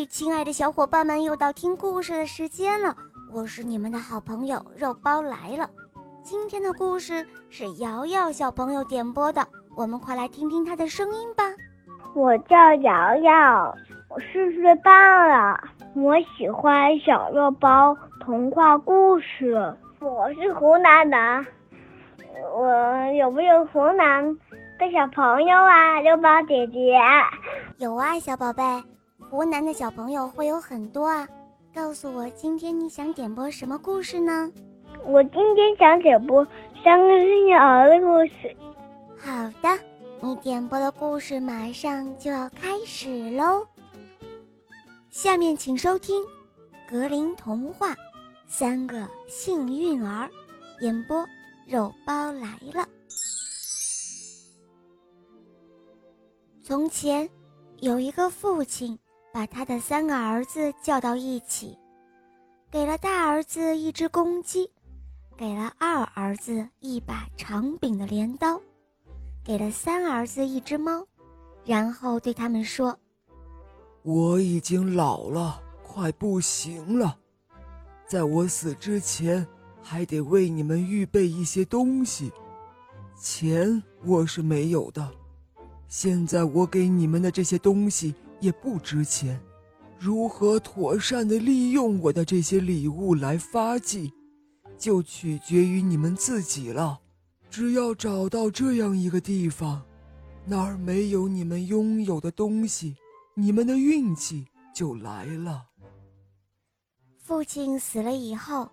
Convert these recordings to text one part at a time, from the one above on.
嘿，亲爱的小伙伴们，又到听故事的时间了。我是你们的好朋友肉包来了。今天的故事是瑶瑶小朋友点播的，我们快来听听她的声音吧。我叫瑶瑶，我四岁半了。我喜欢小肉包童话故事。我是湖南的，我有没有湖南的小朋友啊？肉包姐姐。有啊，小宝贝。湖南的小朋友会有很多啊，告诉我今天你想点播什么故事呢？我今天想点播三个幸运儿的故事。好的，你点播的故事马上就要开始喽。下面请收听《格林童话》，三个幸运儿，演播肉包来了。从前有一个父亲。把他的三个儿子叫到一起，给了大儿子一只公鸡，给了二儿子一把长柄的镰刀，给了三儿子一只猫，然后对他们说：“我已经老了，快不行了，在我死之前，还得为你们预备一些东西。钱我是没有的，现在我给你们的这些东西。”也不值钱，如何妥善的利用我的这些礼物来发迹，就取决于你们自己了。只要找到这样一个地方，那儿没有你们拥有的东西，你们的运气就来了。父亲死了以后，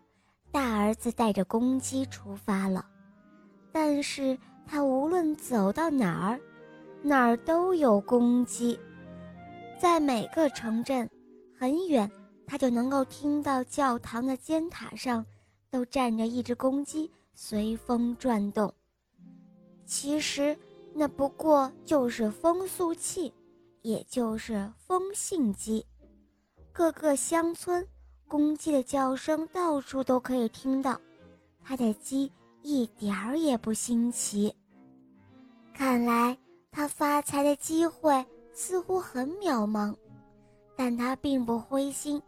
大儿子带着公鸡出发了，但是他无论走到哪儿，哪儿都有公鸡。在每个城镇，很远，他就能够听到教堂的尖塔上，都站着一只公鸡，随风转动。其实，那不过就是风速器，也就是风信鸡。各个乡村，公鸡的叫声到处都可以听到，它的鸡一点儿也不新奇。看来，他发财的机会。似乎很渺茫，但他并不灰心，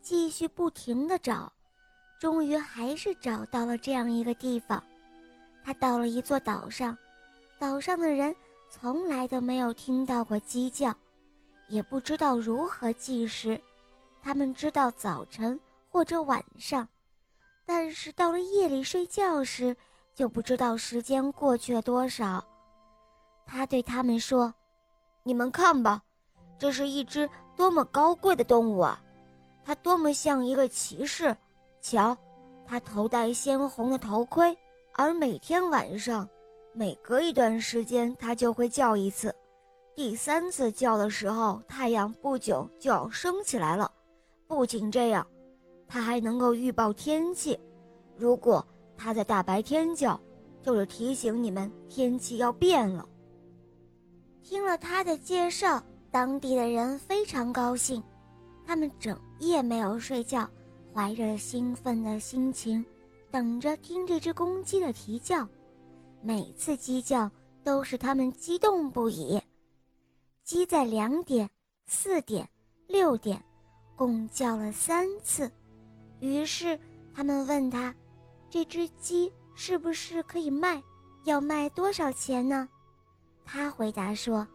继续不停地找，终于还是找到了这样一个地方。他到了一座岛上，岛上的人从来都没有听到过鸡叫，也不知道如何计时。他们知道早晨或者晚上，但是到了夜里睡觉时，就不知道时间过去了多少。他对他们说。你们看吧，这是一只多么高贵的动物啊！它多么像一个骑士！瞧，它头戴鲜红的头盔，而每天晚上，每隔一段时间，它就会叫一次。第三次叫的时候，太阳不久就要升起来了。不仅这样，它还能够预报天气。如果它在大白天叫，就是提醒你们天气要变了。听了他的介绍，当地的人非常高兴，他们整夜没有睡觉，怀着兴奋的心情，等着听这只公鸡的啼叫。每次鸡叫都使他们激动不已。鸡在两点、四点、六点，共叫了三次。于是他们问他：“这只鸡是不是可以卖？要卖多少钱呢？”他回答说：“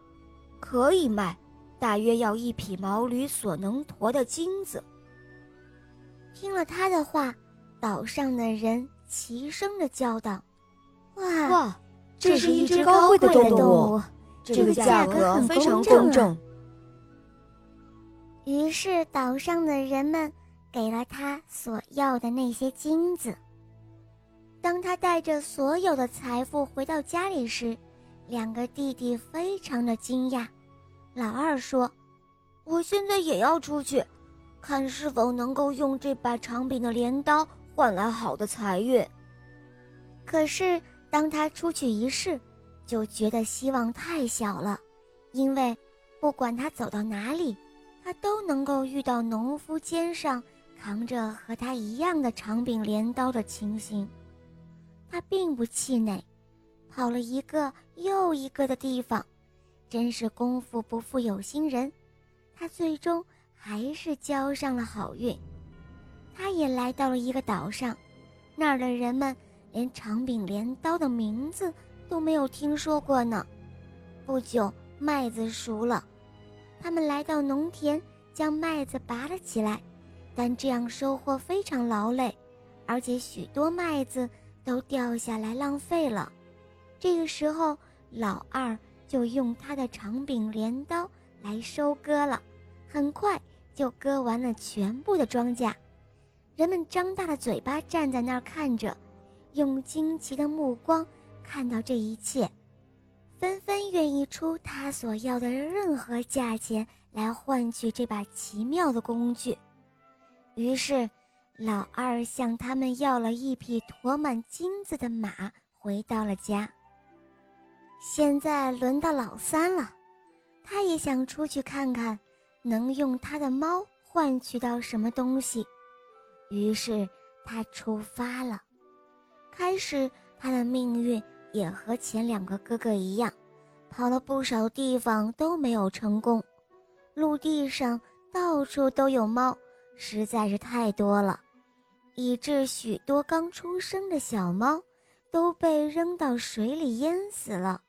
可以卖，大约要一匹毛驴所能驮的金子。”听了他的话，岛上的人齐声的叫道：“哇哇，这是一只高贵的动物，这个价格非常公正。”于是岛上的人们给了他所要的那些金子。当他带着所有的财富回到家里时，两个弟弟非常的惊讶，老二说：“我现在也要出去，看是否能够用这把长柄的镰刀换来好的财运。”可是当他出去一试，就觉得希望太小了，因为不管他走到哪里，他都能够遇到农夫肩上扛着和他一样的长柄镰刀的情形。他并不气馁。跑了一个又一个的地方，真是功夫不负有心人。他最终还是交上了好运。他也来到了一个岛上，那儿的人们连长柄镰刀的名字都没有听说过呢。不久，麦子熟了，他们来到农田，将麦子拔了起来，但这样收获非常劳累，而且许多麦子都掉下来浪费了。这个时候，老二就用他的长柄镰刀来收割了，很快就割完了全部的庄稼。人们张大了嘴巴站在那儿看着，用惊奇的目光看到这一切，纷纷愿意出他所要的任何价钱来换取这把奇妙的工具。于是，老二向他们要了一匹驮满金子的马，回到了家。现在轮到老三了，他也想出去看看，能用他的猫换取到什么东西。于是他出发了。开始，他的命运也和前两个哥哥一样，跑了不少地方都没有成功。陆地上到处都有猫，实在是太多了，以致许多刚出生的小猫都被扔到水里淹死了。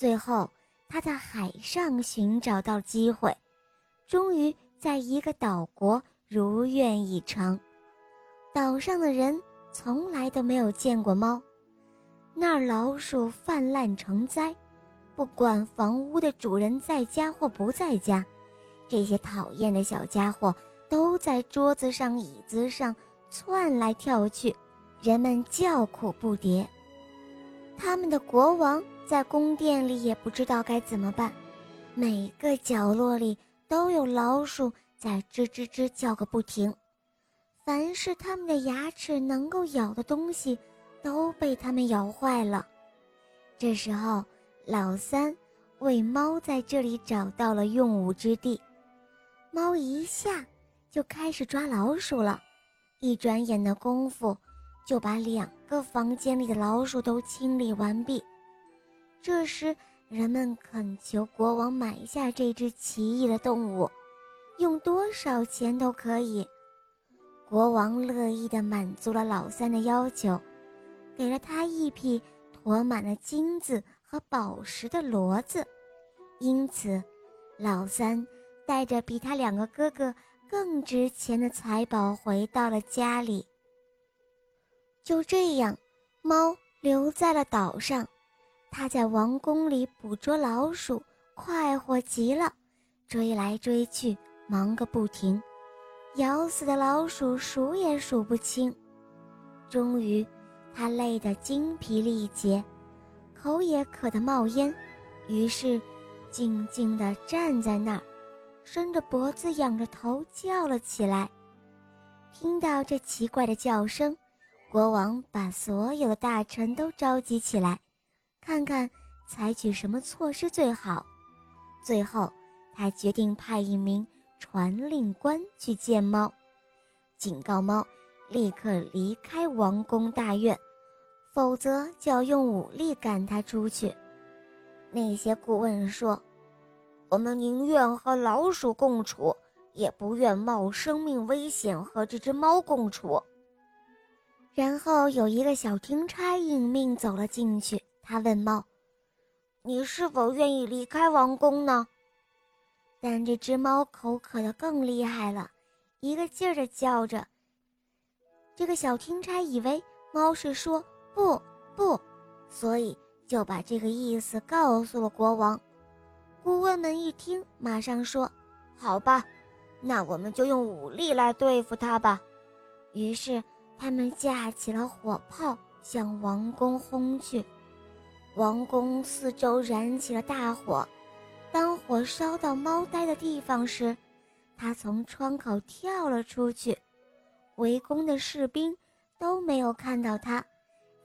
最后，他在海上寻找到机会，终于在一个岛国如愿以偿。岛上的人从来都没有见过猫，那儿老鼠泛滥成灾，不管房屋的主人在家或不在家，这些讨厌的小家伙都在桌子上、椅子上窜来跳去，人们叫苦不迭。他们的国王。在宫殿里也不知道该怎么办，每个角落里都有老鼠在吱吱吱叫个不停。凡是他们的牙齿能够咬的东西，都被他们咬坏了。这时候，老三为猫在这里找到了用武之地，猫一下就开始抓老鼠了，一转眼的功夫，就把两个房间里的老鼠都清理完毕。这时，人们恳求国王买下这只奇异的动物，用多少钱都可以。国王乐意地满足了老三的要求，给了他一匹驮满了金子和宝石的骡子。因此，老三带着比他两个哥哥更值钱的财宝回到了家里。就这样，猫留在了岛上。他在王宫里捕捉老鼠，快活极了，追来追去，忙个不停，咬死的老鼠数也数不清。终于，他累得精疲力竭，口也渴得冒烟，于是，静静地站在那儿，伸着脖子，仰着头叫了起来。听到这奇怪的叫声，国王把所有的大臣都召集起来。看看采取什么措施最好。最后，他决定派一名传令官去见猫，警告猫立刻离开王宫大院，否则就要用武力赶他出去。那些顾问说：“我们宁愿和老鼠共处，也不愿冒生命危险和这只猫共处。”然后有一个小听差应命走了进去。他问猫：“你是否愿意离开王宫呢？”但这只猫口渴的更厉害了，一个劲儿的叫着。这个小听差以为猫是说“不不”，所以就把这个意思告诉了国王。顾问们一听，马上说：“好吧，那我们就用武力来对付他吧。”于是他们架起了火炮，向王宫轰去。王宫四周燃起了大火，当火烧到猫呆的地方时，他从窗口跳了出去。围攻的士兵都没有看到他，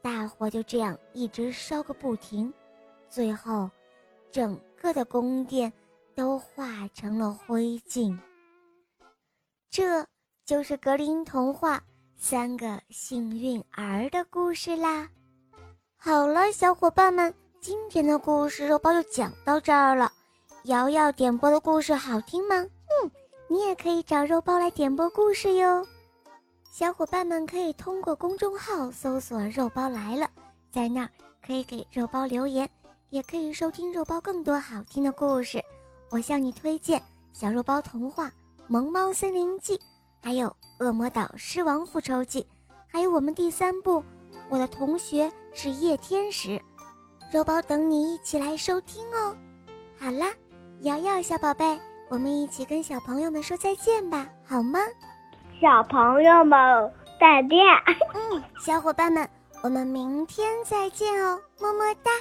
大火就这样一直烧个不停，最后，整个的宫殿都化成了灰烬。这就是格林童话《三个幸运儿》的故事啦。好了，小伙伴们，今天的故事肉包就讲到这儿了。瑶瑶点播的故事好听吗？嗯，你也可以找肉包来点播故事哟。小伙伴们可以通过公众号搜索“肉包来了”，在那儿可以给肉包留言，也可以收听肉包更多好听的故事。我向你推荐《小肉包童话》《萌猫森林记》，还有《恶魔岛狮王复仇记》，还有我们第三部《我的同学是夜天使》。肉包等你一起来收听哦。好啦，瑶瑶小宝贝，我们一起跟小朋友们说再见吧，好吗？小朋友们再见。嗯，小伙伴们，我们明天再见哦，么么哒。